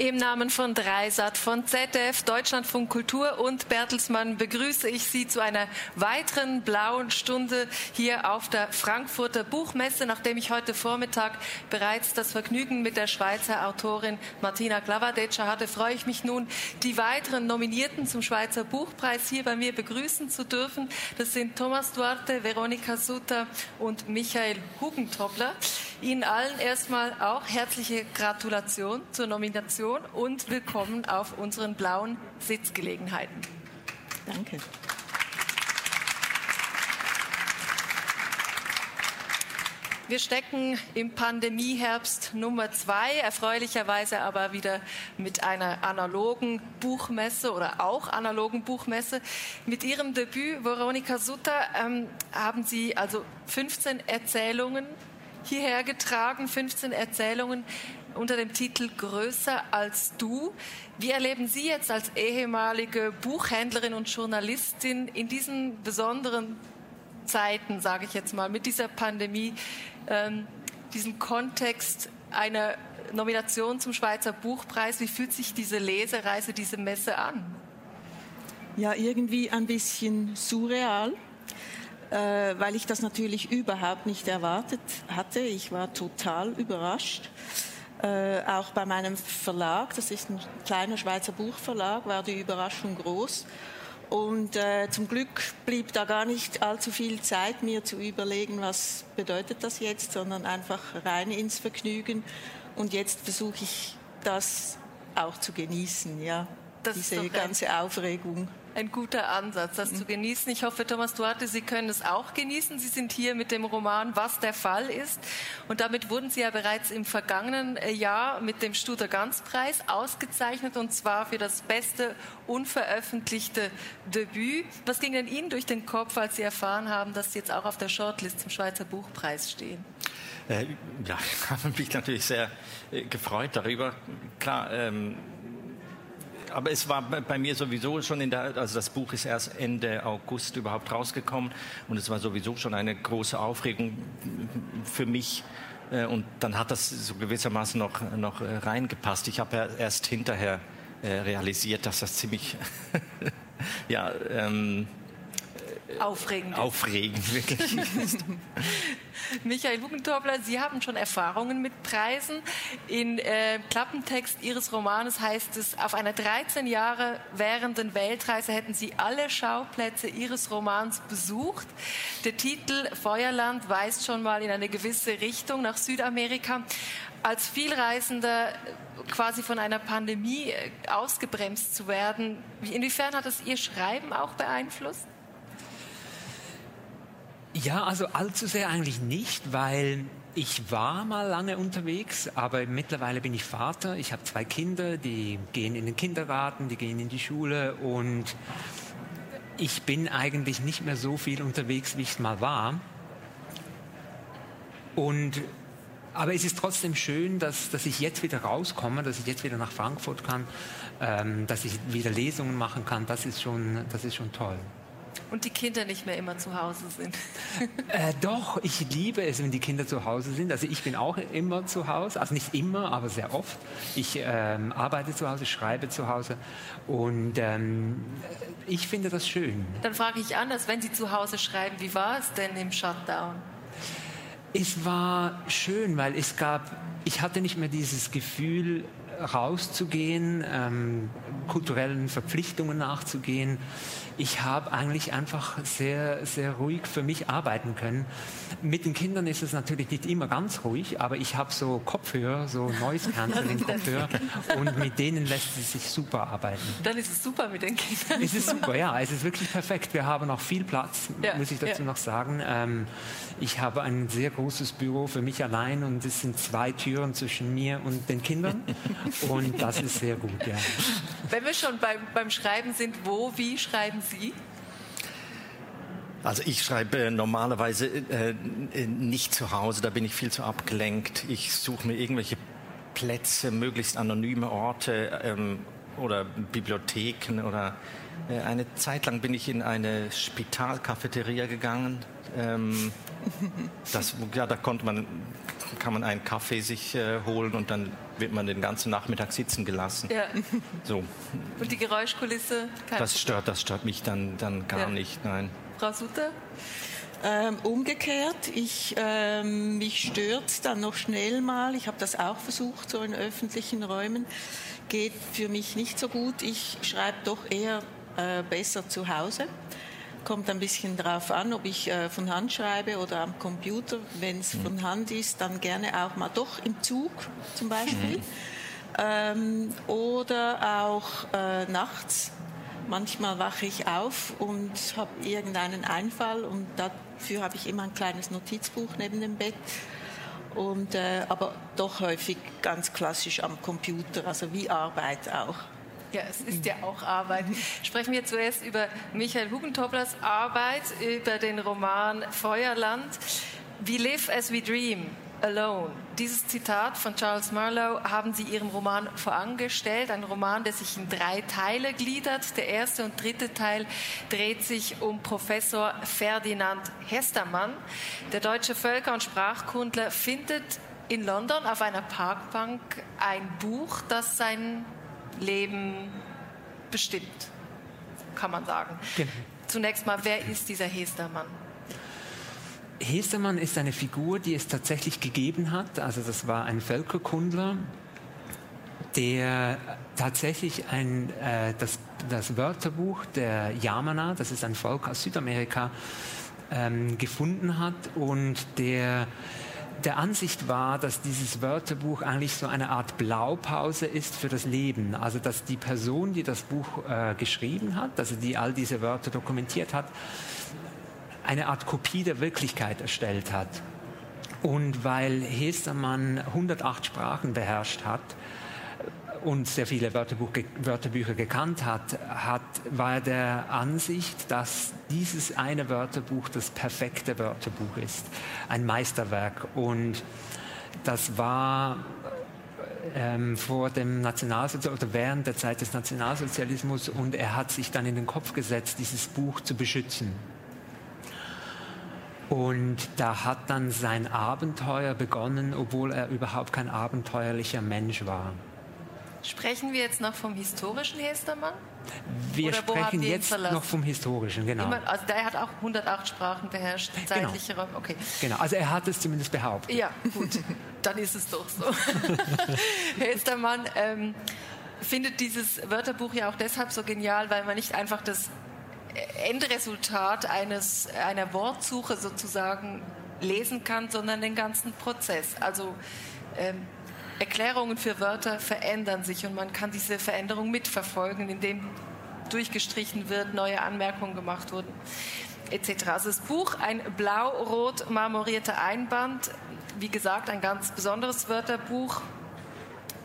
Im Namen von Dreisat, von ZDF, Deutschlandfunk Kultur und Bertelsmann begrüße ich Sie zu einer weiteren blauen Stunde hier auf der Frankfurter Buchmesse. Nachdem ich heute Vormittag bereits das Vergnügen mit der Schweizer Autorin Martina Klavadetscher hatte, freue ich mich nun, die weiteren Nominierten zum Schweizer Buchpreis hier bei mir begrüßen zu dürfen. Das sind Thomas Duarte, Veronika Sutter und Michael Hugentobler. Ihnen allen erstmal auch herzliche Gratulation zur Nomination und willkommen auf unseren blauen Sitzgelegenheiten. Danke. Wir stecken im Pandemieherbst Nummer zwei, erfreulicherweise aber wieder mit einer analogen Buchmesse oder auch analogen Buchmesse. Mit Ihrem Debüt, Veronika Sutter, ähm, haben Sie also 15 Erzählungen hierher getragen, 15 Erzählungen unter dem Titel Größer als du. Wie erleben Sie jetzt als ehemalige Buchhändlerin und Journalistin in diesen besonderen Zeiten, sage ich jetzt mal, mit dieser Pandemie, ähm, diesen Kontext einer Nomination zum Schweizer Buchpreis? Wie fühlt sich diese Lesereise, diese Messe an? Ja, irgendwie ein bisschen surreal äh, weil ich das natürlich überhaupt nicht erwartet hatte. Ich war total überrascht. Äh, auch bei meinem Verlag, das ist ein kleiner Schweizer Buchverlag, war die Überraschung groß. Und äh, zum Glück blieb da gar nicht allzu viel Zeit, mir zu überlegen, was bedeutet das jetzt, sondern einfach rein ins Vergnügen. Und jetzt versuche ich das auch zu genießen, ja. Das diese ganze Aufregung ein guter Ansatz, das zu genießen. Ich hoffe, Thomas Duarte, Sie können es auch genießen. Sie sind hier mit dem Roman Was der Fall ist. Und damit wurden Sie ja bereits im vergangenen äh, Jahr mit dem Studer Ganz Preis ausgezeichnet und zwar für das beste unveröffentlichte Debüt. Was ging denn Ihnen durch den Kopf, als Sie erfahren haben, dass Sie jetzt auch auf der Shortlist zum Schweizer Buchpreis stehen? Äh, ja, ich habe mich natürlich sehr äh, gefreut darüber. Klar, ähm, aber es war bei mir sowieso schon in der, also das Buch ist erst Ende August überhaupt rausgekommen und es war sowieso schon eine große Aufregung für mich. Äh, und dann hat das so gewissermaßen noch, noch äh, reingepasst. Ich habe ja erst hinterher äh, realisiert, dass das ziemlich, ja, ähm, aufregend, aufregend wirklich. Michael Hugentobler, Sie haben schon Erfahrungen mit Preisen. In äh, Klappentext Ihres Romanes heißt es, auf einer 13 Jahre währenden Weltreise hätten Sie alle Schauplätze Ihres Romans besucht. Der Titel Feuerland weist schon mal in eine gewisse Richtung nach Südamerika. Als Vielreisender quasi von einer Pandemie äh, ausgebremst zu werden, inwiefern hat das Ihr Schreiben auch beeinflusst? Ja, also allzu sehr eigentlich nicht, weil ich war mal lange unterwegs, aber mittlerweile bin ich Vater. Ich habe zwei Kinder, die gehen in den Kindergarten, die gehen in die Schule und ich bin eigentlich nicht mehr so viel unterwegs, wie ich es mal war. Und aber es ist trotzdem schön, dass, dass ich jetzt wieder rauskomme, dass ich jetzt wieder nach Frankfurt kann, ähm, dass ich wieder Lesungen machen kann. Das ist schon, das ist schon toll. Und die Kinder nicht mehr immer zu Hause sind. Äh, doch, ich liebe es, wenn die Kinder zu Hause sind. Also ich bin auch immer zu Hause, also nicht immer, aber sehr oft. Ich ähm, arbeite zu Hause, schreibe zu Hause und ähm, ich finde das schön. Dann frage ich anders, wenn Sie zu Hause schreiben, wie war es denn im Shutdown? Es war schön, weil es gab, ich hatte nicht mehr dieses Gefühl, rauszugehen, ähm, kulturellen Verpflichtungen nachzugehen ich habe eigentlich einfach sehr, sehr ruhig für mich arbeiten können. Mit den Kindern ist es natürlich nicht immer ganz ruhig, aber ich habe so Kopfhörer, so Noise Cancelling Kopfhörer und mit denen lässt es sich super arbeiten. Dann ist es super mit den Kindern. Es ist super, ja, es ist wirklich perfekt. Wir haben noch viel Platz, ja, muss ich dazu ja. noch sagen. Ähm, ich habe ein sehr großes Büro für mich allein und es sind zwei Türen zwischen mir und den Kindern und das ist sehr gut, ja. Wenn wir schon beim, beim Schreiben sind, wo, wie schreiben Sie? Sie? Also ich schreibe normalerweise äh, nicht zu Hause, da bin ich viel zu abgelenkt. Ich suche mir irgendwelche Plätze, möglichst anonyme Orte ähm, oder Bibliotheken oder äh, eine Zeit lang bin ich in eine Spitalcafeteria gegangen. Ähm, das, ja, da konnte man, kann man einen Kaffee sich äh, holen und dann wird man den ganzen Nachmittag sitzen gelassen. Ja. So. Und die Geräuschkulisse? das stört, das stört mich dann, dann gar ja. nicht, nein. Frau Sutter? Ähm, umgekehrt, ich, ähm, mich stört dann noch schnell mal, ich habe das auch versucht, so in öffentlichen Räumen, geht für mich nicht so gut. Ich schreibe doch eher äh, besser zu Hause. Kommt ein bisschen darauf an, ob ich äh, von Hand schreibe oder am Computer. Wenn es mhm. von Hand ist, dann gerne auch mal doch im Zug zum Beispiel. Mhm. Ähm, oder auch äh, nachts. Manchmal wache ich auf und habe irgendeinen Einfall und dafür habe ich immer ein kleines Notizbuch neben dem Bett. Und, äh, aber doch häufig ganz klassisch am Computer, also wie Arbeit auch. Ja, es ist ja auch Arbeit. Sprechen wir zuerst über Michael Hugentoblers Arbeit, über den Roman Feuerland. We live as we dream. Alone. Dieses Zitat von Charles Marlowe haben Sie Ihrem Roman vorangestellt. Ein Roman, der sich in drei Teile gliedert. Der erste und dritte Teil dreht sich um Professor Ferdinand Hestermann. Der deutsche Völker- und Sprachkundler findet in London auf einer Parkbank ein Buch, das sein Leben bestimmt, kann man sagen. Genau. Zunächst mal, wer ist dieser Hestermann? Hestermann ist eine Figur, die es tatsächlich gegeben hat. Also das war ein Völkerkundler, der tatsächlich ein, äh, das, das Wörterbuch der Yamana, das ist ein Volk aus Südamerika, ähm, gefunden hat und der der Ansicht war, dass dieses Wörterbuch eigentlich so eine Art Blaupause ist für das Leben. Also dass die Person, die das Buch äh, geschrieben hat, also die all diese Wörter dokumentiert hat, eine Art Kopie der Wirklichkeit erstellt hat. Und weil Hestermann 108 Sprachen beherrscht hat, und sehr viele Wörterbuch, Wörterbücher gekannt hat, hat, war er der Ansicht, dass dieses eine Wörterbuch das perfekte Wörterbuch ist, ein Meisterwerk. Und das war ähm, vor dem Nationalsozialismus oder während der Zeit des Nationalsozialismus und er hat sich dann in den Kopf gesetzt, dieses Buch zu beschützen. Und da hat dann sein Abenteuer begonnen, obwohl er überhaupt kein abenteuerlicher Mensch war. Sprechen wir jetzt noch vom historischen Hestermann? Wir Oder sprechen jetzt noch vom historischen, genau. Immer, also der hat auch 108 Sprachen beherrscht, genau. zeitliche genau. Okay. Genau, also er hat es zumindest behauptet. Ja, gut, dann ist es doch so. Hestermann ähm, findet dieses Wörterbuch ja auch deshalb so genial, weil man nicht einfach das Endresultat eines, einer Wortsuche sozusagen lesen kann, sondern den ganzen Prozess. Also ähm, Erklärungen für Wörter verändern sich und man kann diese Veränderung mitverfolgen, indem durchgestrichen wird, neue Anmerkungen gemacht wurden, etc. Also das Buch, ein blau-rot marmorierter Einband, wie gesagt, ein ganz besonderes Wörterbuch.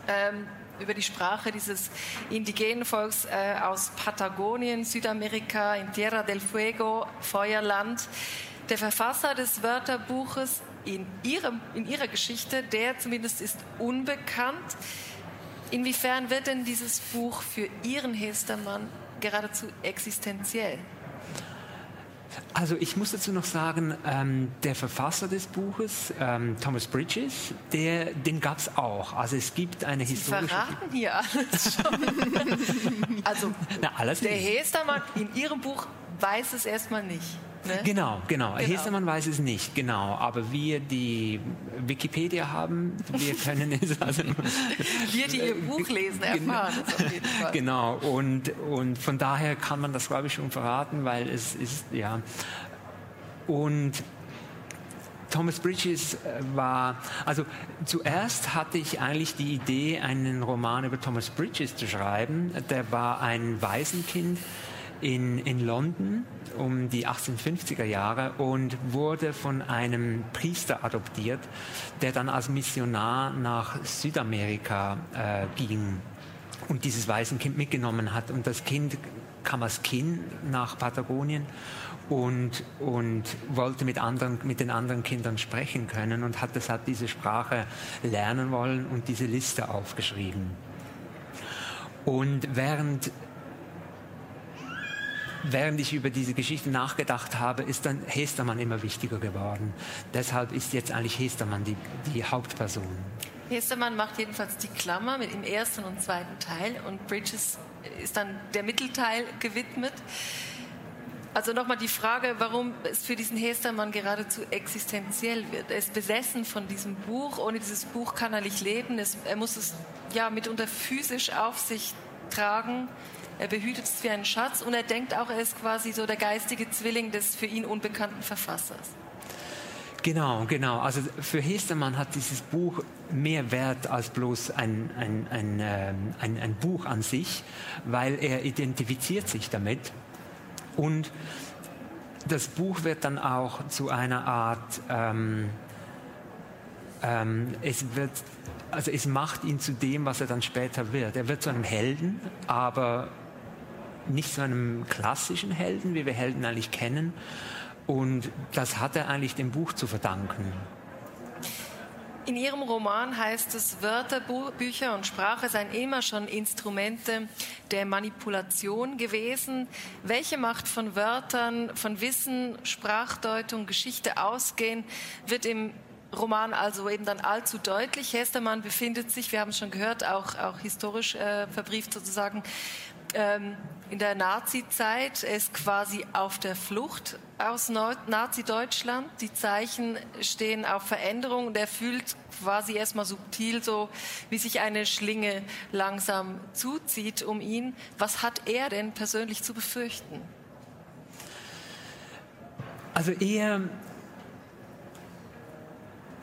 Ähm, über die Sprache dieses indigenen Volks äh, aus Patagonien, Südamerika, in Tierra del Fuego, Feuerland. Der Verfasser des Wörterbuches in, ihrem, in ihrer Geschichte, der zumindest ist unbekannt. Inwiefern wird denn dieses Buch für Ihren Hestermann geradezu existenziell? Also ich muss dazu noch sagen, ähm, der Verfasser des Buches, ähm, Thomas Bridges, der, den gab es auch. Also es gibt eine Sie historische... verraten hier alles schon. also Na, alles der Hestermann in Ihrem Buch weiß es erstmal nicht. Ne? Genau, genau. genau. Hestermann weiß es nicht, genau. Aber wir, die Wikipedia haben, wir können es also. wir, die ihr Buch lesen, erfahren es auf jeden Fall. Genau. Und, und von daher kann man das, glaube ich, schon verraten, weil es ist, ja. Und Thomas Bridges äh, war, also zuerst hatte ich eigentlich die Idee, einen Roman über Thomas Bridges zu schreiben. Der war ein Waisenkind in, in London um die 1850er Jahre und wurde von einem Priester adoptiert, der dann als Missionar nach Südamerika äh, ging und dieses Waisenkind mitgenommen hat. Und das Kind kam als Kind nach Patagonien und, und wollte mit, anderen, mit den anderen Kindern sprechen können und hat deshalb diese Sprache lernen wollen und diese Liste aufgeschrieben. Und während während ich über diese Geschichte nachgedacht habe, ist dann Hestermann immer wichtiger geworden. Deshalb ist jetzt eigentlich Hestermann die, die Hauptperson. Hestermann macht jedenfalls die Klammer mit im ersten und zweiten Teil und Bridges ist dann der Mittelteil gewidmet. Also nochmal die Frage, warum es für diesen Hestermann geradezu existenziell wird. Er ist besessen von diesem Buch. Ohne dieses Buch kann er nicht leben. Es, er muss es ja mitunter physisch auf sich tragen. Er behütet es wie einen Schatz und er denkt auch, er ist quasi so der geistige Zwilling des für ihn unbekannten Verfassers. Genau, genau. Also für Hestermann hat dieses Buch mehr Wert als bloß ein, ein, ein, ähm, ein, ein Buch an sich, weil er identifiziert sich damit und das Buch wird dann auch zu einer Art, ähm, ähm, es wird, also es macht ihn zu dem, was er dann später wird. Er wird zu einem Helden, aber nicht zu einem klassischen Helden, wie wir Helden eigentlich kennen. Und das hat er eigentlich dem Buch zu verdanken. In Ihrem Roman heißt es, Wörterbücher und Sprache seien immer schon Instrumente der Manipulation gewesen. Welche Macht von Wörtern, von Wissen, Sprachdeutung, Geschichte ausgehen, wird im Roman also eben dann allzu deutlich. Hestermann befindet sich, wir haben es schon gehört, auch, auch historisch äh, verbrieft sozusagen, ähm, in der Nazi-Zeit. Er ist quasi auf der Flucht aus Nazi-Deutschland. Die Zeichen stehen auf Veränderung und er fühlt quasi erstmal subtil so, wie sich eine Schlinge langsam zuzieht um ihn. Was hat er denn persönlich zu befürchten? Also er,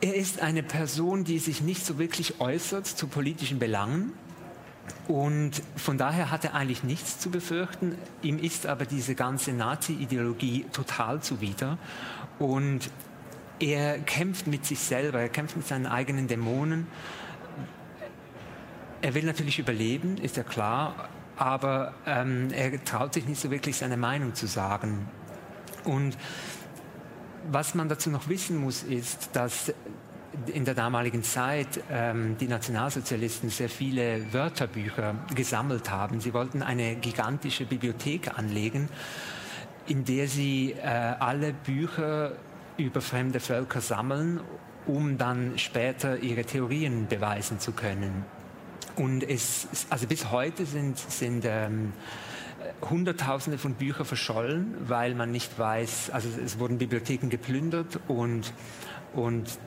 er ist eine Person, die sich nicht so wirklich äußert zu politischen Belangen und von daher hat er eigentlich nichts zu befürchten. Ihm ist aber diese ganze Nazi-Ideologie total zuwider. Und er kämpft mit sich selber, er kämpft mit seinen eigenen Dämonen. Er will natürlich überleben, ist ja klar, aber ähm, er traut sich nicht so wirklich seine Meinung zu sagen. Und was man dazu noch wissen muss, ist, dass in der damaligen Zeit ähm, die Nationalsozialisten sehr viele Wörterbücher gesammelt haben. Sie wollten eine gigantische Bibliothek anlegen, in der sie äh, alle Bücher über fremde Völker sammeln, um dann später ihre Theorien beweisen zu können. Und es, also bis heute sind, sind ähm, Hunderttausende von Büchern verschollen, weil man nicht weiß, also es wurden Bibliotheken geplündert und, und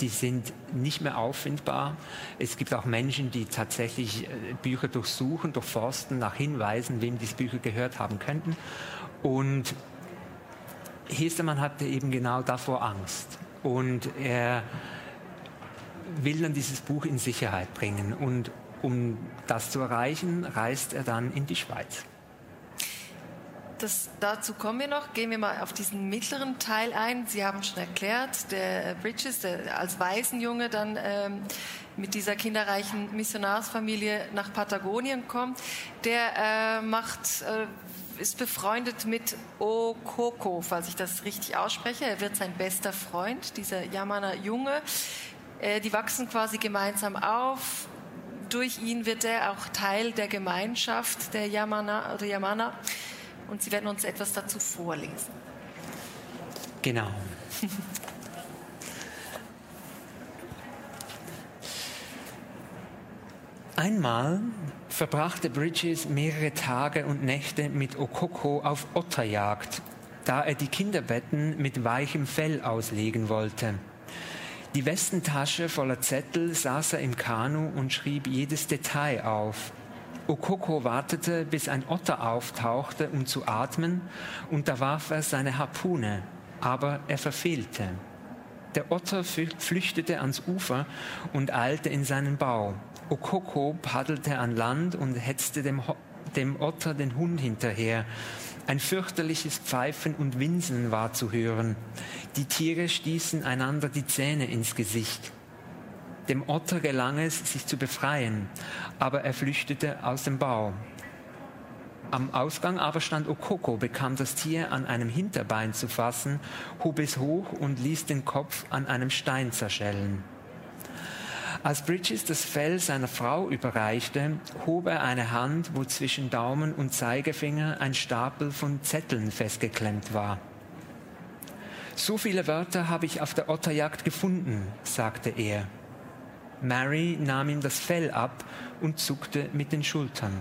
die sind nicht mehr auffindbar. Es gibt auch Menschen, die tatsächlich äh, Bücher durchsuchen, durchforsten, nach Hinweisen, wem diese Bücher gehört haben könnten. Und Hestermann hatte eben genau davor Angst. Und er will dann dieses Buch in Sicherheit bringen. Und um das zu erreichen, reist er dann in die Schweiz. Das, dazu kommen wir noch. Gehen wir mal auf diesen mittleren Teil ein. Sie haben schon erklärt, der Bridges, der als Waisenjunge dann ähm, mit dieser kinderreichen Missionarsfamilie nach Patagonien kommt, der äh, macht, äh, ist befreundet mit Okoko, falls ich das richtig ausspreche. Er wird sein bester Freund, dieser Yamana Junge. Äh, die wachsen quasi gemeinsam auf. Durch ihn wird er auch Teil der Gemeinschaft der Yamana oder Yamana und Sie werden uns etwas dazu vorlesen. Genau. Einmal verbrachte Bridges mehrere Tage und Nächte mit Okoko auf Otterjagd, da er die Kinderbetten mit weichem Fell auslegen wollte. Die Westentasche voller Zettel saß er im Kanu und schrieb jedes Detail auf. Okoko wartete, bis ein Otter auftauchte, um zu atmen, und da warf er seine Harpune, aber er verfehlte. Der Otter flüchtete ans Ufer und eilte in seinen Bau. Okoko paddelte an Land und hetzte dem, dem Otter den Hund hinterher. Ein fürchterliches Pfeifen und Winseln war zu hören. Die Tiere stießen einander die Zähne ins Gesicht. Dem Otter gelang es, sich zu befreien, aber er flüchtete aus dem Bau. Am Ausgang aber stand Okoko, bekam das Tier an einem Hinterbein zu fassen, hob es hoch und ließ den Kopf an einem Stein zerschellen. Als Bridges das Fell seiner Frau überreichte, hob er eine Hand, wo zwischen Daumen und Zeigefinger ein Stapel von Zetteln festgeklemmt war. So viele Wörter habe ich auf der Otterjagd gefunden, sagte er. Mary nahm ihm das Fell ab und zuckte mit den Schultern.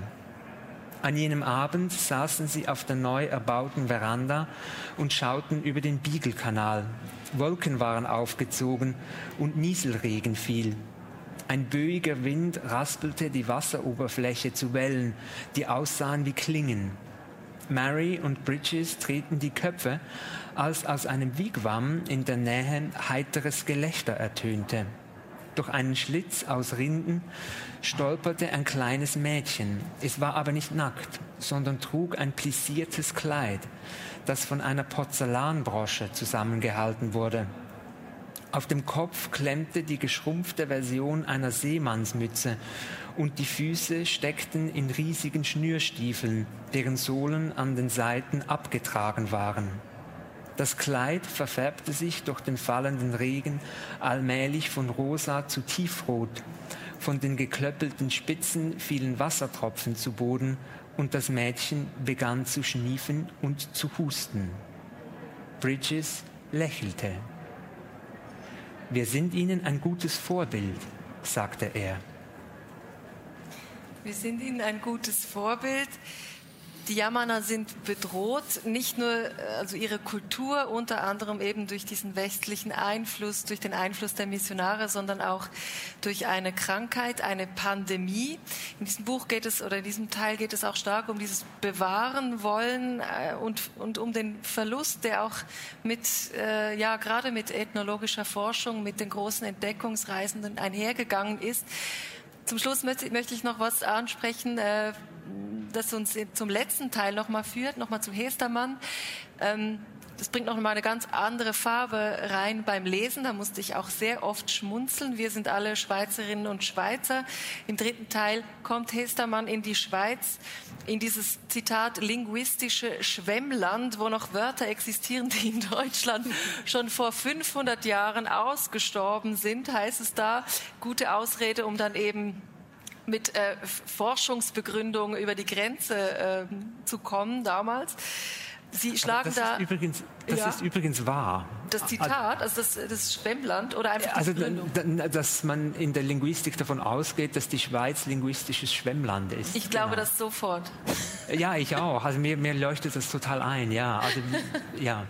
An jenem Abend saßen sie auf der neu erbauten Veranda und schauten über den Biegelkanal. Wolken waren aufgezogen und Nieselregen fiel. Ein böiger Wind raspelte die Wasseroberfläche zu Wellen, die aussahen wie Klingen. Mary und Bridges drehten die Köpfe, als aus einem Wigwam in der Nähe heiteres Gelächter ertönte. Durch einen Schlitz aus Rinden stolperte ein kleines Mädchen. Es war aber nicht nackt, sondern trug ein plissiertes Kleid, das von einer Porzellanbrosche zusammengehalten wurde. Auf dem Kopf klemmte die geschrumpfte Version einer Seemannsmütze und die Füße steckten in riesigen Schnürstiefeln, deren Sohlen an den Seiten abgetragen waren. Das Kleid verfärbte sich durch den fallenden Regen allmählich von rosa zu tiefrot. Von den geklöppelten Spitzen fielen Wassertropfen zu Boden und das Mädchen begann zu schniefen und zu husten. Bridges lächelte. Wir sind Ihnen ein gutes Vorbild, sagte er. Wir sind Ihnen ein gutes Vorbild. Die Yamaner sind bedroht, nicht nur äh, also ihre Kultur, unter anderem eben durch diesen westlichen Einfluss, durch den Einfluss der Missionare, sondern auch durch eine Krankheit, eine Pandemie. In diesem Buch geht es oder in diesem Teil geht es auch stark um dieses Bewahren wollen äh, und, und um den Verlust, der auch mit, äh, ja, gerade mit ethnologischer Forschung, mit den großen Entdeckungsreisenden einhergegangen ist. Zum Schluss möchte, möchte ich noch was ansprechen. Äh, das uns zum letzten Teil nochmal führt, nochmal zu Hestermann. Ähm, das bringt noch mal eine ganz andere Farbe rein beim Lesen. Da musste ich auch sehr oft schmunzeln. Wir sind alle Schweizerinnen und Schweizer. Im dritten Teil kommt Hestermann in die Schweiz, in dieses Zitat linguistische Schwemmland, wo noch Wörter existieren, die in Deutschland schon vor 500 Jahren ausgestorben sind, heißt es da. Gute Ausrede, um dann eben mit äh, Forschungsbegründung über die Grenze äh, zu kommen damals. Sie schlagen das da. Ist übrigens, das ja, ist übrigens wahr. Das Zitat, also das, das Schwemmland oder einfach also, dass man in der Linguistik davon ausgeht, dass die Schweiz linguistisches Schwemmland ist. Ich glaube genau. das sofort. Ja, ich auch. Also mir, mir leuchtet das total ein. Ja, also ja.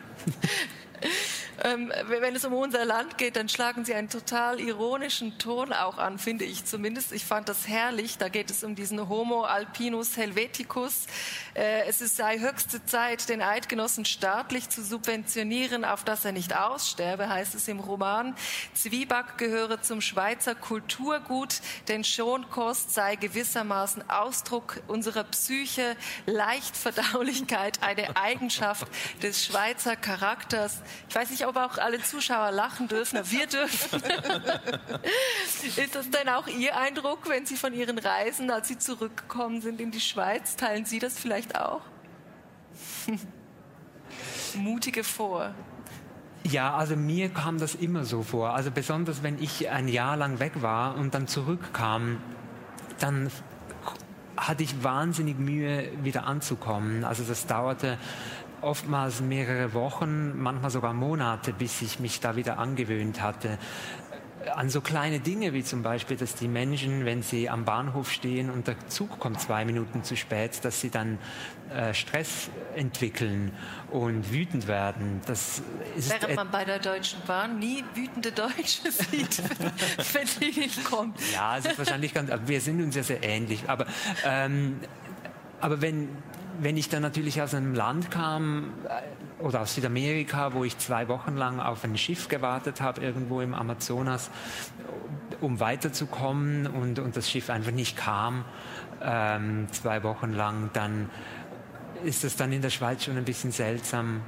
Ähm, wenn es um unser Land geht, dann schlagen Sie einen total ironischen Ton auch an, finde ich zumindest. Ich fand das herrlich. Da geht es um diesen Homo alpinus helveticus. Äh, es sei höchste Zeit, den Eidgenossen staatlich zu subventionieren, auf dass er nicht aussterbe, heißt es im Roman. Zwieback gehöre zum Schweizer Kulturgut, denn Schonkost sei gewissermaßen Ausdruck unserer Psyche, Leichtverdaulichkeit, eine Eigenschaft des Schweizer Charakters. Ich weiß nicht, ob auch alle Zuschauer lachen dürfen. Wir dürfen. Ist das denn auch Ihr Eindruck, wenn Sie von Ihren Reisen, als Sie zurückgekommen sind in die Schweiz, teilen Sie das vielleicht auch? Mutige vor. Ja, also mir kam das immer so vor. Also besonders wenn ich ein Jahr lang weg war und dann zurückkam, dann hatte ich wahnsinnig Mühe, wieder anzukommen. Also das dauerte oftmals mehrere Wochen, manchmal sogar Monate, bis ich mich da wieder angewöhnt hatte an so kleine Dinge wie zum Beispiel, dass die Menschen, wenn sie am Bahnhof stehen und der Zug kommt zwei Minuten zu spät, dass sie dann äh, Stress entwickeln und wütend werden. Das ist Während man bei der Deutschen Bahn nie wütende Deutsche sieht, wenn sie nicht kommt. Ja, es ist wahrscheinlich ganz, wir sind uns ja sehr ähnlich. Aber, ähm, aber wenn wenn ich dann natürlich aus einem Land kam äh, oder aus Südamerika, wo ich zwei Wochen lang auf ein Schiff gewartet habe, irgendwo im Amazonas, um weiterzukommen und, und das Schiff einfach nicht kam, ähm, zwei Wochen lang, dann ist das dann in der Schweiz schon ein bisschen seltsam,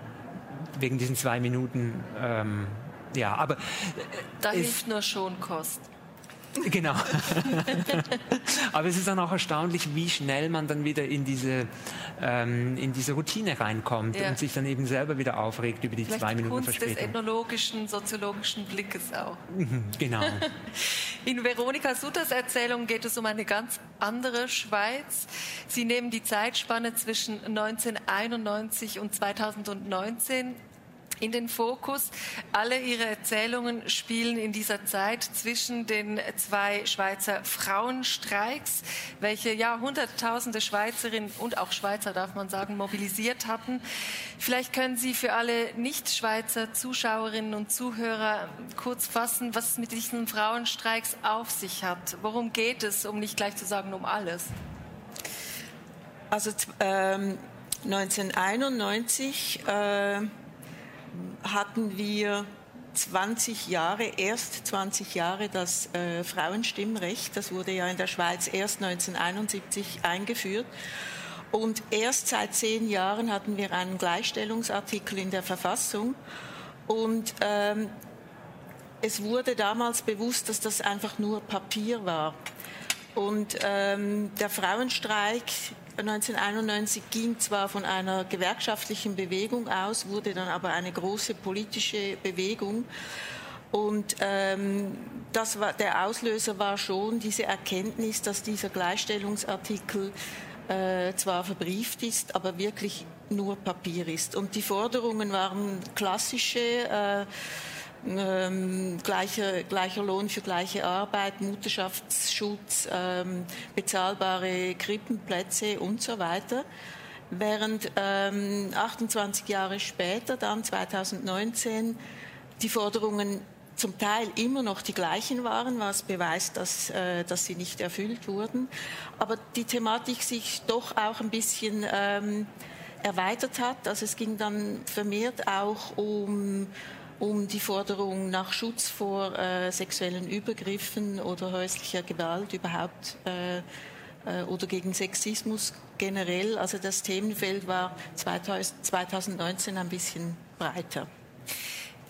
wegen diesen zwei Minuten. Ähm, ja, aber. Äh, da hilft nur Schonkost. Genau. Aber es ist dann auch erstaunlich, wie schnell man dann wieder in diese, ähm, in diese Routine reinkommt ja. und sich dann eben selber wieder aufregt über die Vielleicht zwei Minuten Kunst Verspätung. des ethnologischen, soziologischen Blickes auch. Mhm, genau. In Veronika Sutters Erzählung geht es um eine ganz andere Schweiz. Sie nehmen die Zeitspanne zwischen 1991 und 2019 in den Fokus. Alle ihre Erzählungen spielen in dieser Zeit zwischen den zwei Schweizer Frauenstreiks, welche ja Hunderttausende Schweizerinnen und auch Schweizer, darf man sagen, mobilisiert hatten. Vielleicht können Sie für alle Nicht-Schweizer Zuschauerinnen und Zuhörer kurz fassen, was es mit diesen Frauenstreiks auf sich hat. Worum geht es, um nicht gleich zu sagen, um alles? Also ähm, 1991 äh, hatten wir 20 Jahre, erst 20 Jahre das äh, Frauenstimmrecht. Das wurde ja in der Schweiz erst 1971 eingeführt. Und erst seit zehn Jahren hatten wir einen Gleichstellungsartikel in der Verfassung. Und ähm, es wurde damals bewusst, dass das einfach nur Papier war. Und ähm, der Frauenstreik 1991 ging zwar von einer gewerkschaftlichen Bewegung aus, wurde dann aber eine große politische Bewegung. Und ähm, das war, der Auslöser war schon diese Erkenntnis, dass dieser Gleichstellungsartikel äh, zwar verbrieft ist, aber wirklich nur Papier ist. Und die Forderungen waren klassische. Äh, ähm, gleicher, gleicher Lohn für gleiche Arbeit, Mutterschaftsschutz, ähm, bezahlbare Krippenplätze und so weiter. Während ähm, 28 Jahre später, dann 2019, die Forderungen zum Teil immer noch die gleichen waren, was beweist, dass, äh, dass sie nicht erfüllt wurden. Aber die Thematik sich doch auch ein bisschen ähm, erweitert hat. Also es ging dann vermehrt auch um um die Forderung nach Schutz vor äh, sexuellen Übergriffen oder häuslicher Gewalt überhaupt äh, äh, oder gegen Sexismus generell. Also das Themenfeld war 2019 ein bisschen breiter.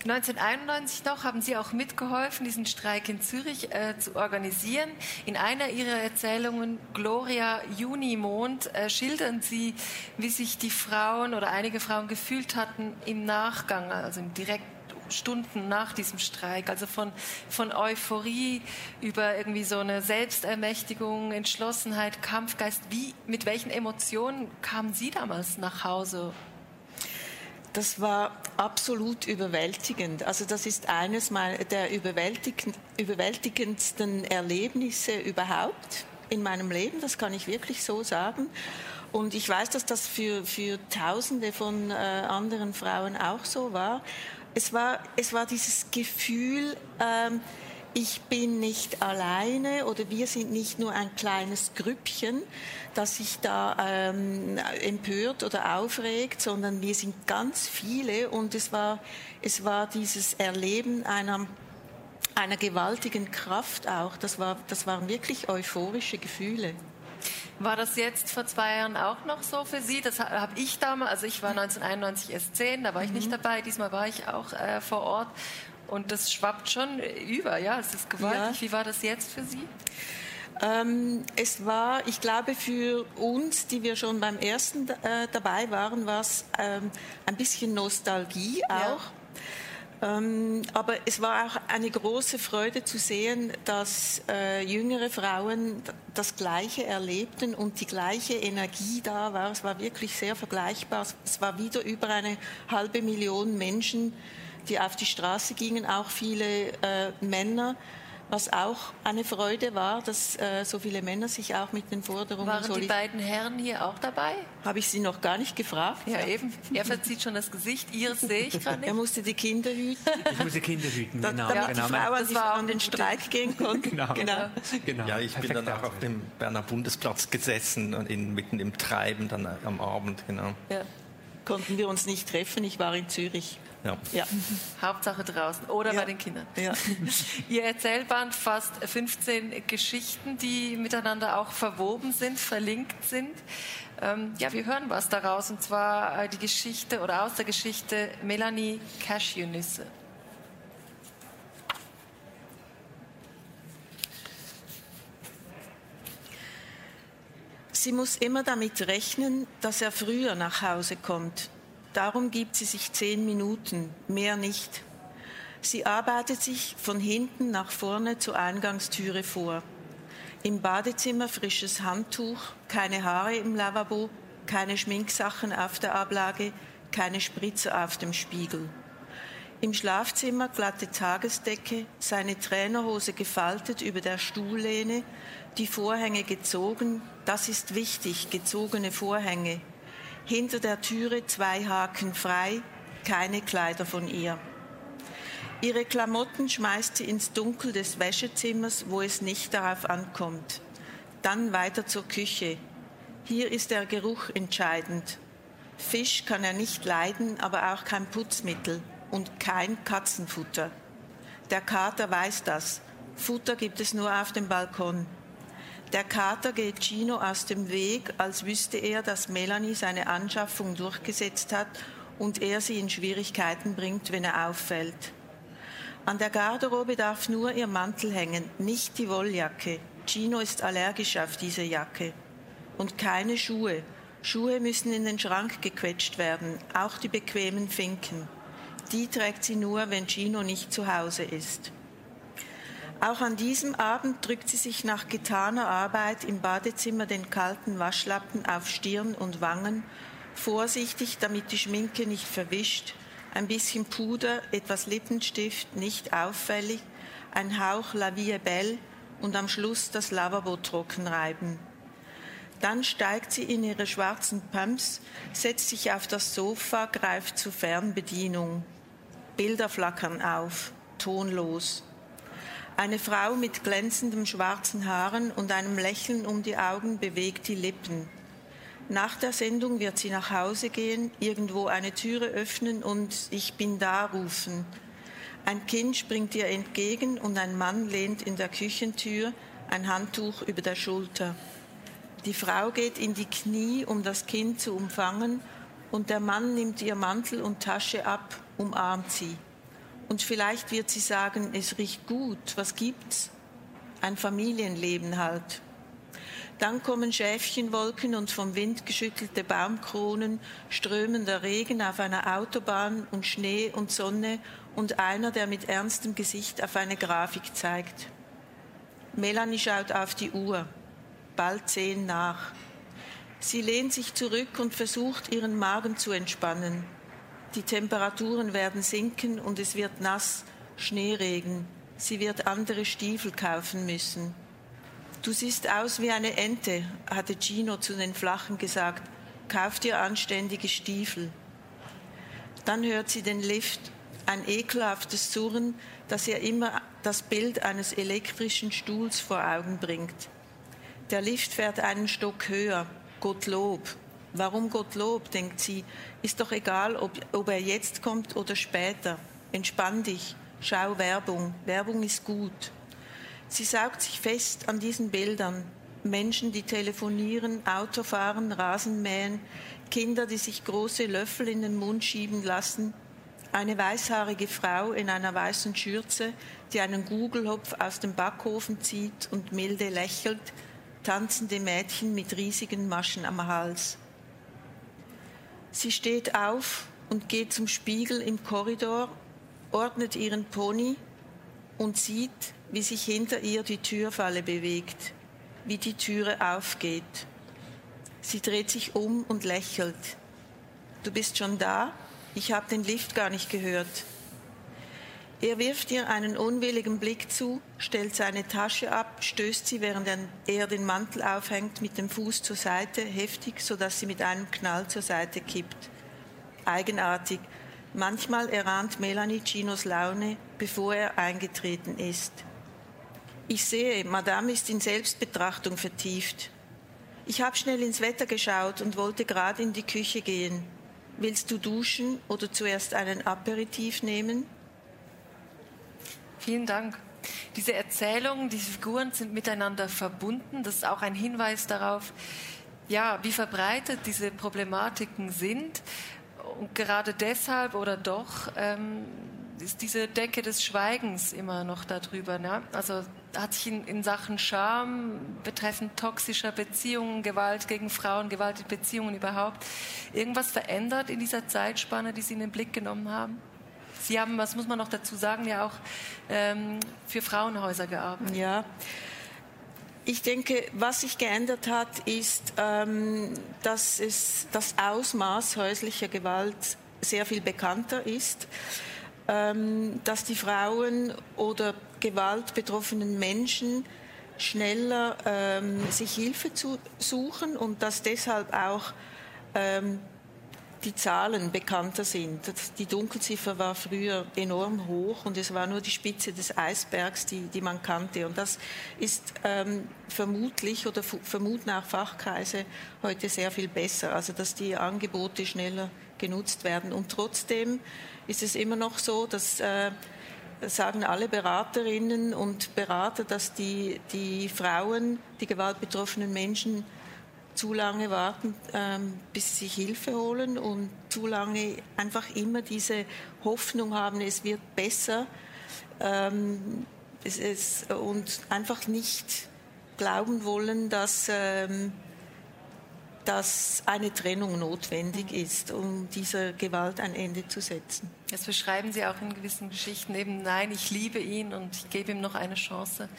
1991 noch haben Sie auch mitgeholfen, diesen Streik in Zürich äh, zu organisieren. In einer Ihrer Erzählungen, Gloria Junimond, äh, schildern Sie, wie sich die Frauen oder einige Frauen gefühlt hatten im Nachgang, also im direkten Stunden nach diesem Streik. Also von, von Euphorie über irgendwie so eine Selbstermächtigung, Entschlossenheit, Kampfgeist. Wie, mit welchen Emotionen kamen Sie damals nach Hause? Das war absolut überwältigend. Also das ist eines der überwältigendsten Erlebnisse überhaupt in meinem Leben. Das kann ich wirklich so sagen. Und ich weiß, dass das für, für Tausende von äh, anderen Frauen auch so war es war, es war dieses Gefühl, ähm, ich bin nicht alleine oder wir sind nicht nur ein kleines Grüppchen, das sich da ähm, empört oder aufregt, sondern wir sind ganz viele und es war, es war dieses Erleben einer, einer gewaltigen Kraft auch. Das, war, das waren wirklich euphorische Gefühle. War das jetzt vor zwei Jahren auch noch so für Sie? Das habe ich damals, also ich war 1991 S10, da war ich mhm. nicht dabei, diesmal war ich auch äh, vor Ort und das schwappt schon über, ja, es ist gewaltig. Ja. Wie war das jetzt für Sie? Ähm, es war, ich glaube, für uns, die wir schon beim ersten äh, dabei waren, war es ähm, ein bisschen Nostalgie auch. Ja. Ähm, aber es war auch eine große Freude zu sehen, dass äh, jüngere Frauen das Gleiche erlebten und die gleiche Energie da war. Es war wirklich sehr vergleichbar. Es war wieder über eine halbe Million Menschen, die auf die Straße gingen, auch viele äh, Männer was auch eine Freude war, dass äh, so viele Männer sich auch mit den Forderungen Waren die beiden Herren hier auch dabei? Habe ich sie noch gar nicht gefragt. Ja, eben. Er verzieht schon das Gesicht. Ihres sehe ich gerade nicht. Er musste die Kinder hüten. Ich musste Kinder hüten, genau. Damit genau. die Frau an, die, an den Streik gehen konnte. genau. genau. genau. Ja, ich Perfekt bin dann auch auf dem Berner Bundesplatz gesessen, in, mitten im Treiben dann am Abend, genau. Ja. Konnten wir uns nicht treffen. Ich war in Zürich. Ja. ja. Hauptsache draußen oder ja. bei den Kindern. Ja. Ihr Erzählband fasst 15 Geschichten, die miteinander auch verwoben sind, verlinkt sind. Ähm, ja, wir hören was daraus und zwar äh, die Geschichte oder aus der Geschichte Melanie Cashewnüsse. Sie muss immer damit rechnen, dass er früher nach Hause kommt Darum gibt sie sich zehn Minuten, mehr nicht. Sie arbeitet sich von hinten nach vorne zur Eingangstüre vor. Im Badezimmer frisches Handtuch, keine Haare im Lavabo, keine Schminksachen auf der Ablage, keine Spritzer auf dem Spiegel. Im Schlafzimmer glatte Tagesdecke, seine Trainerhose gefaltet über der Stuhllehne, die Vorhänge gezogen, das ist wichtig, gezogene Vorhänge. Hinter der Türe zwei Haken frei, keine Kleider von ihr. Ihre Klamotten schmeißt sie ins Dunkel des Wäschezimmers, wo es nicht darauf ankommt. Dann weiter zur Küche. Hier ist der Geruch entscheidend. Fisch kann er nicht leiden, aber auch kein Putzmittel und kein Katzenfutter. Der Kater weiß das. Futter gibt es nur auf dem Balkon. Der Kater geht Gino aus dem Weg, als wüsste er, dass Melanie seine Anschaffung durchgesetzt hat und er sie in Schwierigkeiten bringt, wenn er auffällt. An der Garderobe darf nur ihr Mantel hängen, nicht die Wolljacke. Gino ist allergisch auf diese Jacke. Und keine Schuhe. Schuhe müssen in den Schrank gequetscht werden, auch die bequemen Finken. Die trägt sie nur, wenn Gino nicht zu Hause ist. Auch an diesem Abend drückt sie sich nach getaner Arbeit im Badezimmer den kalten Waschlappen auf Stirn und Wangen, vorsichtig, damit die Schminke nicht verwischt, ein bisschen Puder, etwas Lippenstift, nicht auffällig, ein Hauch La Vie Belle und am Schluss das Lavabo trocken reiben. Dann steigt sie in ihre schwarzen Pumps, setzt sich auf das Sofa, greift zur Fernbedienung. Bilder flackern auf, tonlos. Eine Frau mit glänzendem schwarzen Haaren und einem Lächeln um die Augen bewegt die Lippen. Nach der Sendung wird sie nach Hause gehen, irgendwo eine Türe öffnen und Ich bin da rufen. Ein Kind springt ihr entgegen und ein Mann lehnt in der Küchentür, ein Handtuch über der Schulter. Die Frau geht in die Knie, um das Kind zu umfangen, und der Mann nimmt ihr Mantel und Tasche ab, umarmt sie. Und vielleicht wird sie sagen, es riecht gut, was gibt's? Ein Familienleben halt. Dann kommen Schäfchenwolken und vom Wind geschüttelte Baumkronen, strömender Regen auf einer Autobahn und Schnee und Sonne und einer, der mit ernstem Gesicht auf eine Grafik zeigt. Melanie schaut auf die Uhr. Bald zehn nach. Sie lehnt sich zurück und versucht, ihren Magen zu entspannen. Die Temperaturen werden sinken und es wird nass, Schneeregen. Sie wird andere Stiefel kaufen müssen. Du siehst aus wie eine Ente, hatte Gino zu den Flachen gesagt. Kauf dir anständige Stiefel. Dann hört sie den Lift, ein ekelhaftes Surren, das ihr immer das Bild eines elektrischen Stuhls vor Augen bringt. Der Lift fährt einen Stock höher. Gottlob. Warum Gottlob, denkt sie. Ist doch egal, ob, ob er jetzt kommt oder später. Entspann dich. Schau Werbung. Werbung ist gut. Sie saugt sich fest an diesen Bildern. Menschen, die telefonieren, Auto fahren, Rasen mähen, Kinder, die sich große Löffel in den Mund schieben lassen, eine weißhaarige Frau in einer weißen Schürze, die einen Gugelhopf aus dem Backofen zieht und milde lächelt, tanzende Mädchen mit riesigen Maschen am Hals. Sie steht auf und geht zum Spiegel im Korridor, ordnet ihren Pony und sieht, wie sich hinter ihr die Türfalle bewegt, wie die Türe aufgeht. Sie dreht sich um und lächelt. Du bist schon da? Ich habe den Lift gar nicht gehört. Er wirft ihr einen unwilligen Blick zu, stellt seine Tasche ab, stößt sie, während er den Mantel aufhängt, mit dem Fuß zur Seite, heftig, sodass sie mit einem Knall zur Seite kippt. Eigenartig. Manchmal erahnt Melanie Ginos Laune, bevor er eingetreten ist. Ich sehe, Madame ist in Selbstbetrachtung vertieft. Ich habe schnell ins Wetter geschaut und wollte gerade in die Küche gehen. Willst du duschen oder zuerst einen Aperitif nehmen? Vielen Dank. Diese Erzählungen, diese Figuren sind miteinander verbunden. Das ist auch ein Hinweis darauf, ja, wie verbreitet diese Problematiken sind. Und gerade deshalb oder doch ähm, ist diese Decke des Schweigens immer noch darüber. Ne? Also hat sich in, in, Sachen Scham betreffend toxischer Beziehungen, Gewalt gegen Frauen, Gewalt in Beziehungen überhaupt, irgendwas verändert in dieser Zeitspanne, die Sie in den Blick genommen haben? Sie haben, was muss man noch dazu sagen, ja auch ähm, für Frauenhäuser gearbeitet. Ja. Ich denke, was sich geändert hat, ist, ähm, dass es das Ausmaß häuslicher Gewalt sehr viel bekannter ist, ähm, dass die Frauen oder gewaltbetroffenen Menschen schneller ähm, sich Hilfe zu suchen und dass deshalb auch ähm, die Zahlen bekannter sind. Die Dunkelziffer war früher enorm hoch und es war nur die Spitze des Eisbergs, die, die man kannte. Und das ist ähm, vermutlich oder vermuten auch Fachkreise heute sehr viel besser, also dass die Angebote schneller genutzt werden. Und trotzdem ist es immer noch so, dass äh, sagen alle Beraterinnen und Berater, dass die, die Frauen, die gewaltbetroffenen Menschen zu lange warten, ähm, bis sie sich Hilfe holen und zu lange einfach immer diese Hoffnung haben, es wird besser ähm, es, es, und einfach nicht glauben wollen, dass ähm, dass eine Trennung notwendig ist, um dieser Gewalt ein Ende zu setzen. Das beschreiben Sie auch in gewissen Geschichten eben, nein, ich liebe ihn und ich gebe ihm noch eine Chance.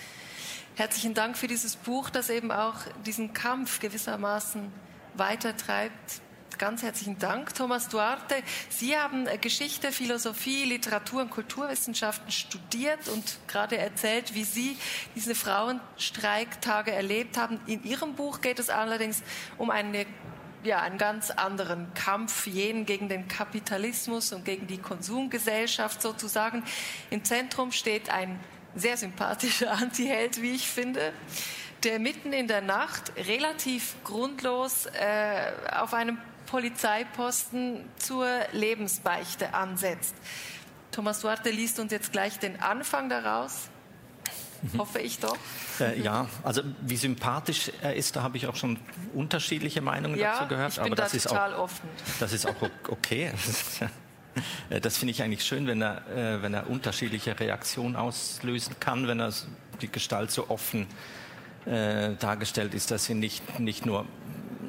Herzlichen Dank für dieses Buch, das eben auch diesen Kampf gewissermaßen weitertreibt Ganz herzlichen Dank, Thomas Duarte. Sie haben äh, Geschichte, Philosophie, Literatur und Kulturwissenschaften studiert und gerade erzählt, wie Sie diese Frauenstreiktage erlebt haben. In Ihrem Buch geht es allerdings um eine ja, einen ganz anderen Kampf, jenen gegen den Kapitalismus und gegen die Konsumgesellschaft sozusagen. Im Zentrum steht ein sehr sympathischer Antiheld, wie ich finde, der mitten in der Nacht relativ grundlos äh, auf einem Polizeiposten zur Lebensbeichte ansetzt. Thomas Duarte liest uns jetzt gleich den Anfang daraus. Hoffe ich doch. Äh, ja, also wie sympathisch er ist, da habe ich auch schon unterschiedliche Meinungen ja, dazu gehört. Ich bin aber da das total ist auch, offen. Das ist auch okay. Äh, das finde ich eigentlich schön, wenn er, äh, wenn er unterschiedliche Reaktionen auslösen kann, wenn er die Gestalt so offen äh, dargestellt ist, dass sie nicht, nicht nur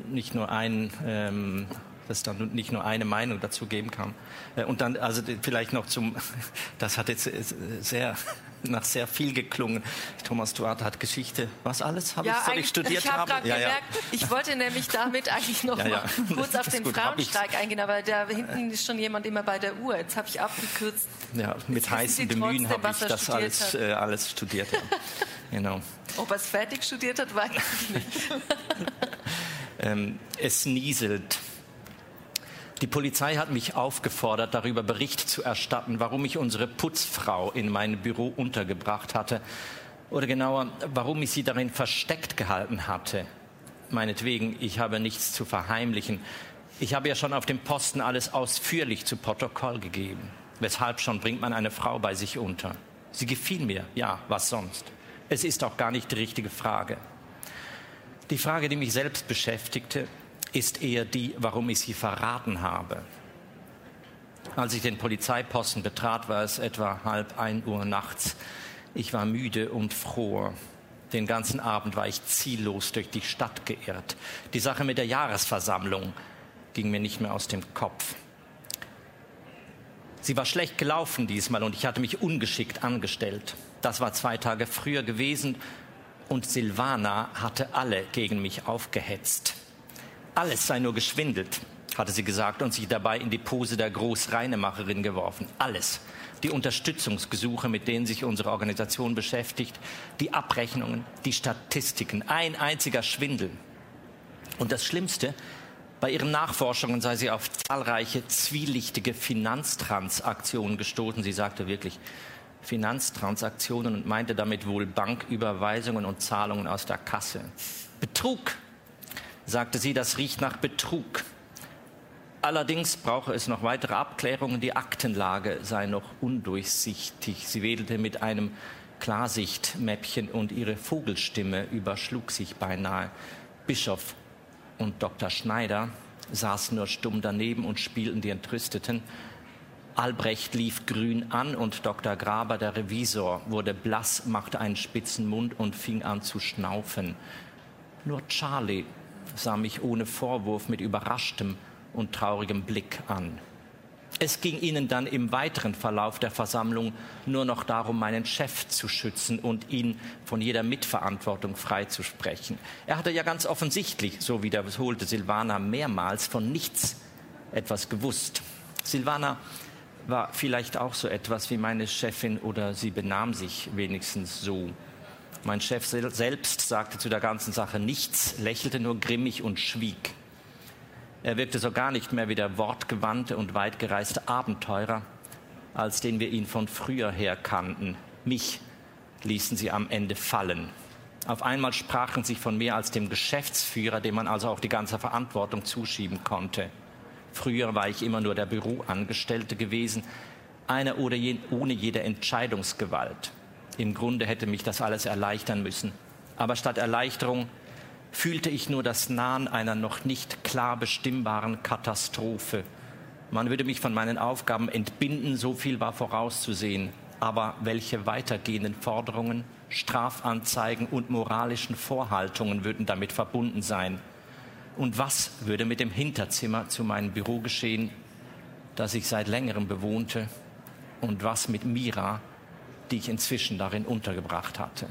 nicht nur ein ähm, dass dann nicht nur eine Meinung dazu geben kann. Und dann, also vielleicht noch zum, das hat jetzt sehr, nach sehr viel geklungen. Thomas Duarte hat Geschichte, was alles habe ja, ich, soll ich studiert ich hab haben? Ja, gemerkt, ja. ich wollte nämlich damit eigentlich noch mal kurz auf den gut, Frauenstreik eingehen, aber da hinten ist schon jemand immer bei der Uhr. Jetzt habe ich abgekürzt. Ja, mit heißen Bemühen habe ich das alles, äh, alles studiert. genau. Ob er es fertig studiert hat, weiß ich nicht. ähm, es nieselt. Die Polizei hat mich aufgefordert, darüber Bericht zu erstatten, warum ich unsere Putzfrau in mein Büro untergebracht hatte. Oder genauer, warum ich sie darin versteckt gehalten hatte. Meinetwegen, ich habe nichts zu verheimlichen. Ich habe ja schon auf dem Posten alles ausführlich zu Protokoll gegeben. Weshalb schon bringt man eine Frau bei sich unter? Sie gefiel mir, ja, was sonst? Es ist auch gar nicht die richtige Frage. Die Frage, die mich selbst beschäftigte, ist eher die, warum ich sie verraten habe. Als ich den Polizeiposten betrat, war es etwa halb ein Uhr nachts. Ich war müde und froh. Den ganzen Abend war ich ziellos durch die Stadt geirrt. Die Sache mit der Jahresversammlung ging mir nicht mehr aus dem Kopf. Sie war schlecht gelaufen diesmal und ich hatte mich ungeschickt angestellt. Das war zwei Tage früher gewesen und Silvana hatte alle gegen mich aufgehetzt. Alles sei nur geschwindelt, hatte sie gesagt und sich dabei in die Pose der Großreinemacherin geworfen. Alles. Die Unterstützungsgesuche, mit denen sich unsere Organisation beschäftigt, die Abrechnungen, die Statistiken, ein einziger Schwindel. Und das Schlimmste, bei ihren Nachforschungen sei sie auf zahlreiche zwielichtige Finanztransaktionen gestoßen. Sie sagte wirklich, Finanztransaktionen und meinte damit wohl Banküberweisungen und Zahlungen aus der Kasse. Betrug, sagte sie, das riecht nach Betrug. Allerdings brauche es noch weitere Abklärungen, die Aktenlage sei noch undurchsichtig. Sie wedelte mit einem Klarsichtmäppchen und ihre Vogelstimme überschlug sich beinahe. Bischof und Dr. Schneider saßen nur stumm daneben und spielten die Entrüsteten. Albrecht lief grün an und Dr. Graber, der Revisor, wurde blass, machte einen spitzen Mund und fing an zu schnaufen. Nur Charlie sah mich ohne Vorwurf mit überraschtem und traurigem Blick an. Es ging ihnen dann im weiteren Verlauf der Versammlung nur noch darum, meinen Chef zu schützen und ihn von jeder Mitverantwortung freizusprechen. Er hatte ja ganz offensichtlich, so wiederholte Silvana mehrmals, von nichts etwas gewusst. Silvana war vielleicht auch so etwas wie meine Chefin oder sie benahm sich wenigstens so. Mein Chef selbst sagte zu der ganzen Sache nichts, lächelte nur grimmig und schwieg. Er wirkte so gar nicht mehr wie der wortgewandte und weitgereiste Abenteurer, als den wir ihn von früher her kannten. Mich ließen sie am Ende fallen. Auf einmal sprachen sie von mir als dem Geschäftsführer, dem man also auch die ganze Verantwortung zuschieben konnte. Früher war ich immer nur der Büroangestellte gewesen, einer ohne jede Entscheidungsgewalt. Im Grunde hätte mich das alles erleichtern müssen. Aber statt Erleichterung fühlte ich nur das Nahen einer noch nicht klar bestimmbaren Katastrophe. Man würde mich von meinen Aufgaben entbinden, so viel war vorauszusehen. Aber welche weitergehenden Forderungen, Strafanzeigen und moralischen Vorhaltungen würden damit verbunden sein? Und was würde mit dem Hinterzimmer zu meinem Büro geschehen, das ich seit längerem bewohnte? Und was mit Mira, die ich inzwischen darin untergebracht hatte?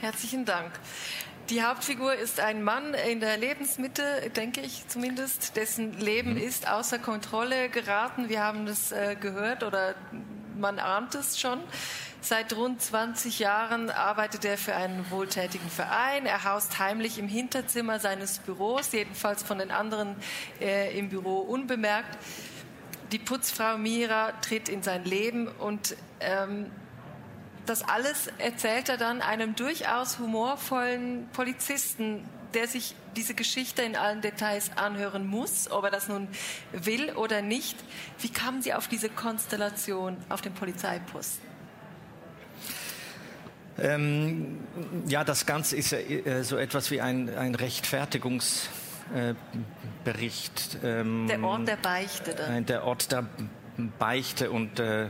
Herzlichen Dank. Die Hauptfigur ist ein Mann in der Lebensmitte, denke ich zumindest, dessen Leben mhm. ist außer Kontrolle geraten. Wir haben das äh, gehört oder man ahnt es schon. Seit rund 20 Jahren arbeitet er für einen wohltätigen Verein. Er haust heimlich im Hinterzimmer seines Büros, jedenfalls von den anderen äh, im Büro unbemerkt. Die Putzfrau Mira tritt in sein Leben und ähm, das alles erzählt er dann einem durchaus humorvollen Polizisten, der sich diese Geschichte in allen Details anhören muss, ob er das nun will oder nicht. Wie kamen Sie auf diese Konstellation auf dem Polizeiposten? Ähm, ja, das Ganze ist äh, so etwas wie ein, ein Rechtfertigungsbericht. Ähm, der Ort der Beichte. Dann. Der Ort der Beichte und äh,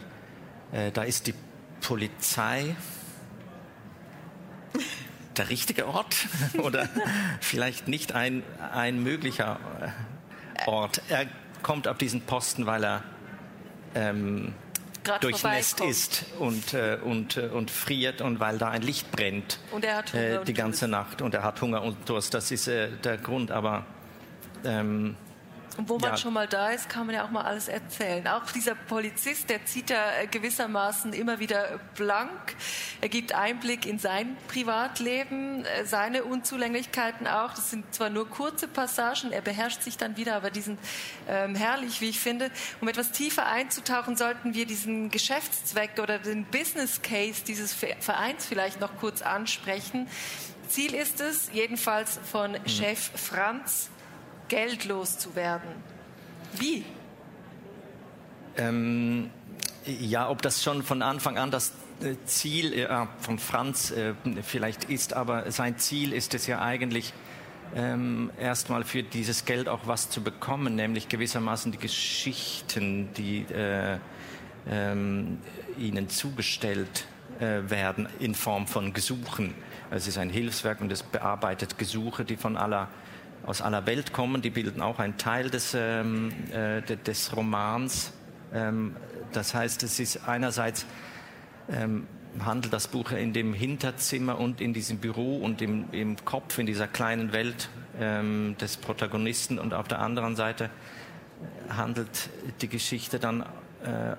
äh, da ist die Polizei der richtige Ort oder vielleicht nicht ein, ein möglicher äh, Ort. Er kommt auf diesen Posten, weil er ähm, durchnässt ist und, äh, und, äh, und friert und weil da ein Licht brennt und er hat Hunger äh, die ganze Nacht. Und er hat Hunger und Durst. Das ist äh, der Grund, aber ähm, und wo man ja. schon mal da ist, kann man ja auch mal alles erzählen. Auch dieser Polizist, der zieht ja äh, gewissermaßen immer wieder blank. Er gibt Einblick in sein Privatleben, äh, seine Unzulänglichkeiten auch. Das sind zwar nur kurze Passagen, er beherrscht sich dann wieder, aber die sind ähm, herrlich, wie ich finde. Um etwas tiefer einzutauchen, sollten wir diesen Geschäftszweck oder den Business Case dieses Vereins vielleicht noch kurz ansprechen. Ziel ist es, jedenfalls von mhm. Chef Franz, Geld loszuwerden. Wie? Ähm, ja, ob das schon von Anfang an das äh, Ziel äh, von Franz äh, vielleicht ist, aber sein Ziel ist es ja eigentlich, ähm, erstmal für dieses Geld auch was zu bekommen, nämlich gewissermaßen die Geschichten, die äh, ähm, ihnen zugestellt äh, werden in Form von Gesuchen. Es ist ein Hilfswerk und es bearbeitet Gesuche, die von aller aus aller Welt kommen, die bilden auch einen Teil des, ähm, äh, des Romans. Ähm, das heißt, es ist einerseits ähm, handelt das Buch in dem Hinterzimmer und in diesem Büro und im, im Kopf, in dieser kleinen Welt ähm, des Protagonisten und auf der anderen Seite handelt die Geschichte dann äh,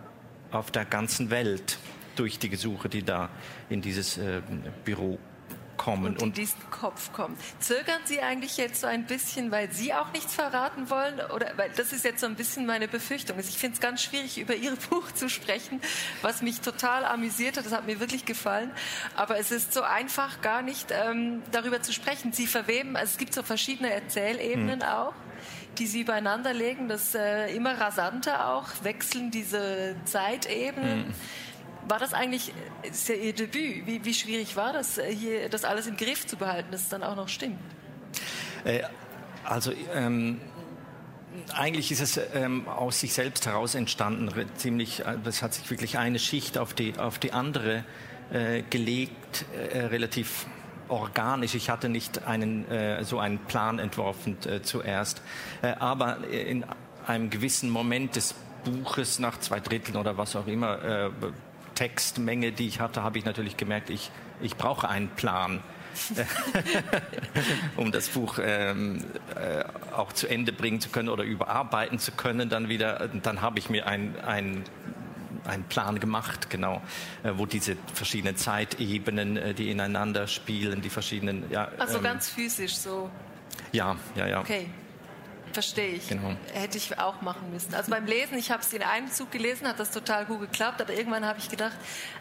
auf der ganzen Welt durch die Gesuche, die da in dieses äh, Büro kommen. Und in diesen Kopf kommen. Zögern Sie eigentlich jetzt so ein bisschen, weil Sie auch nichts verraten wollen? Oder weil das ist jetzt so ein bisschen meine Befürchtung. Ich finde es ganz schwierig, über Ihr Buch zu sprechen, was mich total amüsiert hat. Das hat mir wirklich gefallen. Aber es ist so einfach, gar nicht ähm, darüber zu sprechen. Sie verweben, also es gibt so verschiedene Erzählebenen hm. auch die sie übereinander legen, das äh, immer rasanter auch, wechseln diese Zeitebenen. Hm. War das eigentlich ist ja Ihr Debüt? Wie, wie, schwierig war das, äh, hier das alles im Griff zu behalten, dass es dann auch noch stimmt? Äh, also ähm, eigentlich ist es ähm, aus sich selbst heraus entstanden. Ziemlich, das hat sich wirklich eine Schicht auf die, auf die andere äh, gelegt, äh, relativ organisch. Ich hatte nicht einen, äh, so einen Plan entworfen äh, zuerst. Äh, aber in einem gewissen Moment des Buches, nach zwei Dritteln oder was auch immer, äh, Textmenge, die ich hatte, habe ich natürlich gemerkt, ich, ich brauche einen Plan. um das Buch ähm, äh, auch zu Ende bringen zu können oder überarbeiten zu können, dann wieder, dann habe ich mir ein, ein einen Plan gemacht, genau, äh, wo diese verschiedenen Zeitebenen, äh, die ineinander spielen, die verschiedenen. Ja, also ähm, ganz physisch so. Ja, ja, ja. Okay. Verstehe ich. Genau. Hätte ich auch machen müssen. Also beim Lesen, ich habe es in einem Zug gelesen, hat das total gut geklappt, aber irgendwann habe ich gedacht,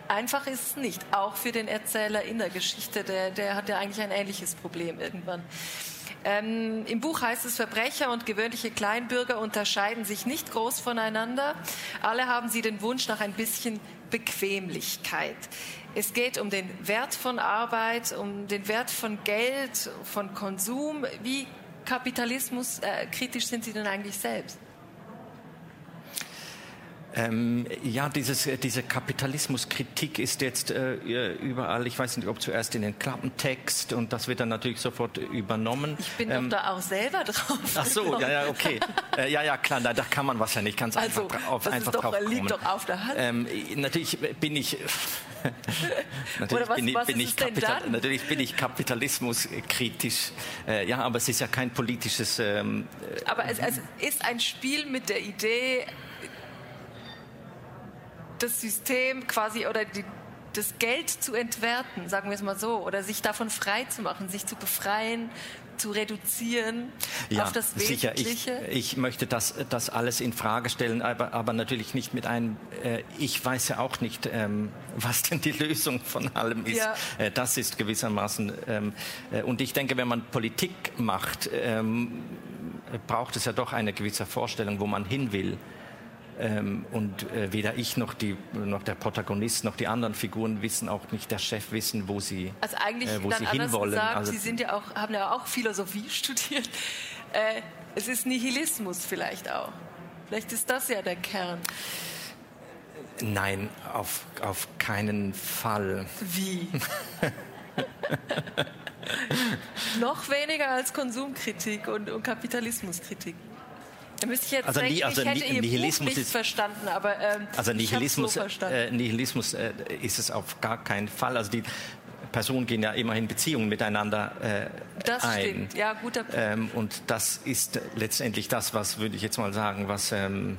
einfach ist es nicht. Auch für den Erzähler in der Geschichte, der, der hat ja eigentlich ein ähnliches Problem irgendwann. Ähm, Im Buch heißt es, Verbrecher und gewöhnliche Kleinbürger unterscheiden sich nicht groß voneinander. Alle haben sie den Wunsch nach ein bisschen Bequemlichkeit. Es geht um den Wert von Arbeit, um den Wert von Geld, von Konsum. Wie Kapitalismus äh, kritisch sind Sie denn eigentlich selbst? Ähm, ja, dieses, äh, diese Kapitalismuskritik ist jetzt äh, überall, ich weiß nicht, ob zuerst in den Klappentext und das wird dann natürlich sofort übernommen. Ich bin ähm, doch da auch selber drauf. Ach so, ja, ja, okay. äh, ja, ja, klar, da, da, kann man wahrscheinlich ganz also, einfach, auf, das einfach doch, drauf kommen. liegt doch auf der Hand. Ähm, natürlich bin ich... natürlich, was, bin, was bin ich Kapital, natürlich bin ich kapitalismuskritisch. Äh, ja, aber es ist ja kein politisches... Ähm, aber es, es ist ein Spiel mit der Idee, das System quasi oder die, das Geld zu entwerten, sagen wir es mal so, oder sich davon frei zu machen, sich zu befreien, zu reduzieren ja, auf das Wesentliche. Sicher. Ich, ich möchte das, das alles in Frage stellen, aber, aber natürlich nicht mit einem, äh, ich weiß ja auch nicht, ähm, was denn die Lösung von allem ist. Ja. Äh, das ist gewissermaßen, ähm, äh, und ich denke, wenn man Politik macht, ähm, braucht es ja doch eine gewisse Vorstellung, wo man hin will. Ähm, und äh, weder ich noch, die, noch der Protagonist noch die anderen Figuren wissen, auch nicht der Chef wissen, wo sie, also eigentlich äh, wo sie hinwollen. Gesagt, also, sie sind ja auch, haben ja auch Philosophie studiert. Äh, es ist Nihilismus vielleicht auch. Vielleicht ist das ja der Kern. Nein, auf, auf keinen Fall. Wie? Noch weniger als Konsumkritik und, und Kapitalismuskritik. Da müsste ich jetzt also, denken, also, ich hätte Ihr Nihilismus nicht ist, verstanden, aber ähm, also Nihilismus, so äh, Nihilismus äh, ist es auf gar keinen Fall. Also die Personen gehen ja immerhin Beziehungen miteinander äh, das ein. Stimmt. Ja, guter Punkt. Ähm, und das ist letztendlich das, was würde ich jetzt mal sagen, was ähm,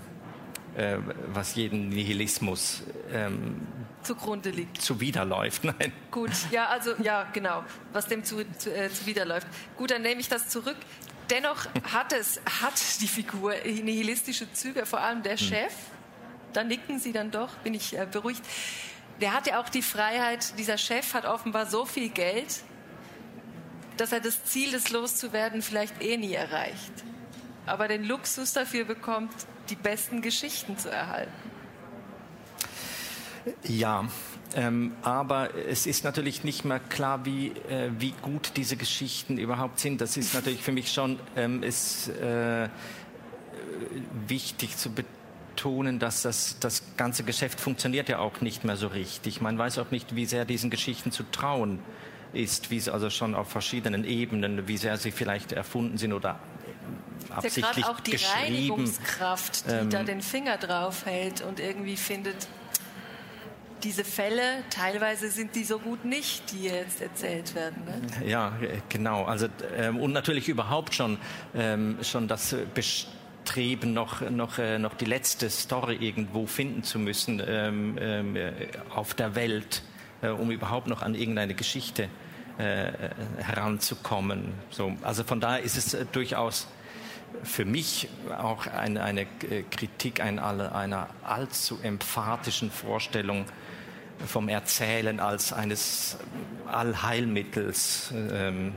äh, was jeden Nihilismus ähm, zugrunde liegt. Zuwiderläuft, nein. Gut, ja, also ja, genau, was dem zu, zu, äh, zuwiderläuft. Gut, dann nehme ich das zurück. Dennoch hat es, hat die Figur nihilistische Züge, vor allem der hm. Chef. Da nicken Sie dann doch, bin ich äh, beruhigt. Der hat ja auch die Freiheit, dieser Chef hat offenbar so viel Geld, dass er das Ziel des Loszuwerden vielleicht eh nie erreicht. Aber den Luxus dafür bekommt, die besten Geschichten zu erhalten. Ja, ähm, aber es ist natürlich nicht mehr klar, wie, äh, wie gut diese Geschichten überhaupt sind. Das ist natürlich für mich schon ähm, ist, äh, wichtig zu betonen, dass das, das ganze Geschäft funktioniert ja auch nicht mehr so richtig. Man weiß auch nicht, wie sehr diesen Geschichten zu trauen ist, wie sie also schon auf verschiedenen Ebenen, wie sehr sie vielleicht erfunden sind oder absichtlich ja auch die. Reinigungskraft, die ähm, da den Finger drauf hält und irgendwie findet, diese Fälle, teilweise sind die so gut nicht, die jetzt erzählt werden. Ne? Ja, genau. Also, ähm, und natürlich überhaupt schon, ähm, schon das Bestreben, noch, noch, äh, noch die letzte Story irgendwo finden zu müssen ähm, ähm auf der Welt, äh, um überhaupt noch an irgendeine Geschichte äh, heranzukommen. So, also von daher ist es äh, durchaus für mich auch eine, eine Kritik einer, einer allzu emphatischen Vorstellung vom Erzählen als eines Allheilmittels. Ähm,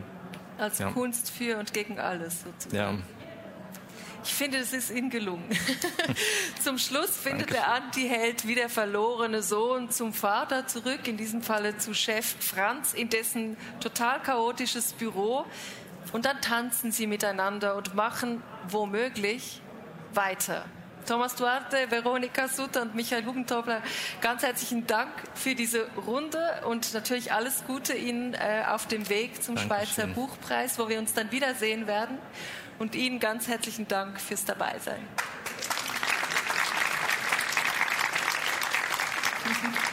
als ja. Kunst für und gegen alles sozusagen. Ja. Ich finde, es ist Ihnen gelungen. zum Schluss findet Danke. der Antiheld wie der verlorene Sohn zum Vater zurück, in diesem Falle zu Chef Franz, in dessen total chaotisches Büro. Und dann tanzen sie miteinander und machen womöglich weiter. Thomas Duarte, Veronika Sutter und Michael Hubentobler, ganz herzlichen Dank für diese Runde und natürlich alles Gute Ihnen äh, auf dem Weg zum Dankeschön. Schweizer Buchpreis, wo wir uns dann wiedersehen werden. Und Ihnen ganz herzlichen Dank fürs Dabeisein. Mhm.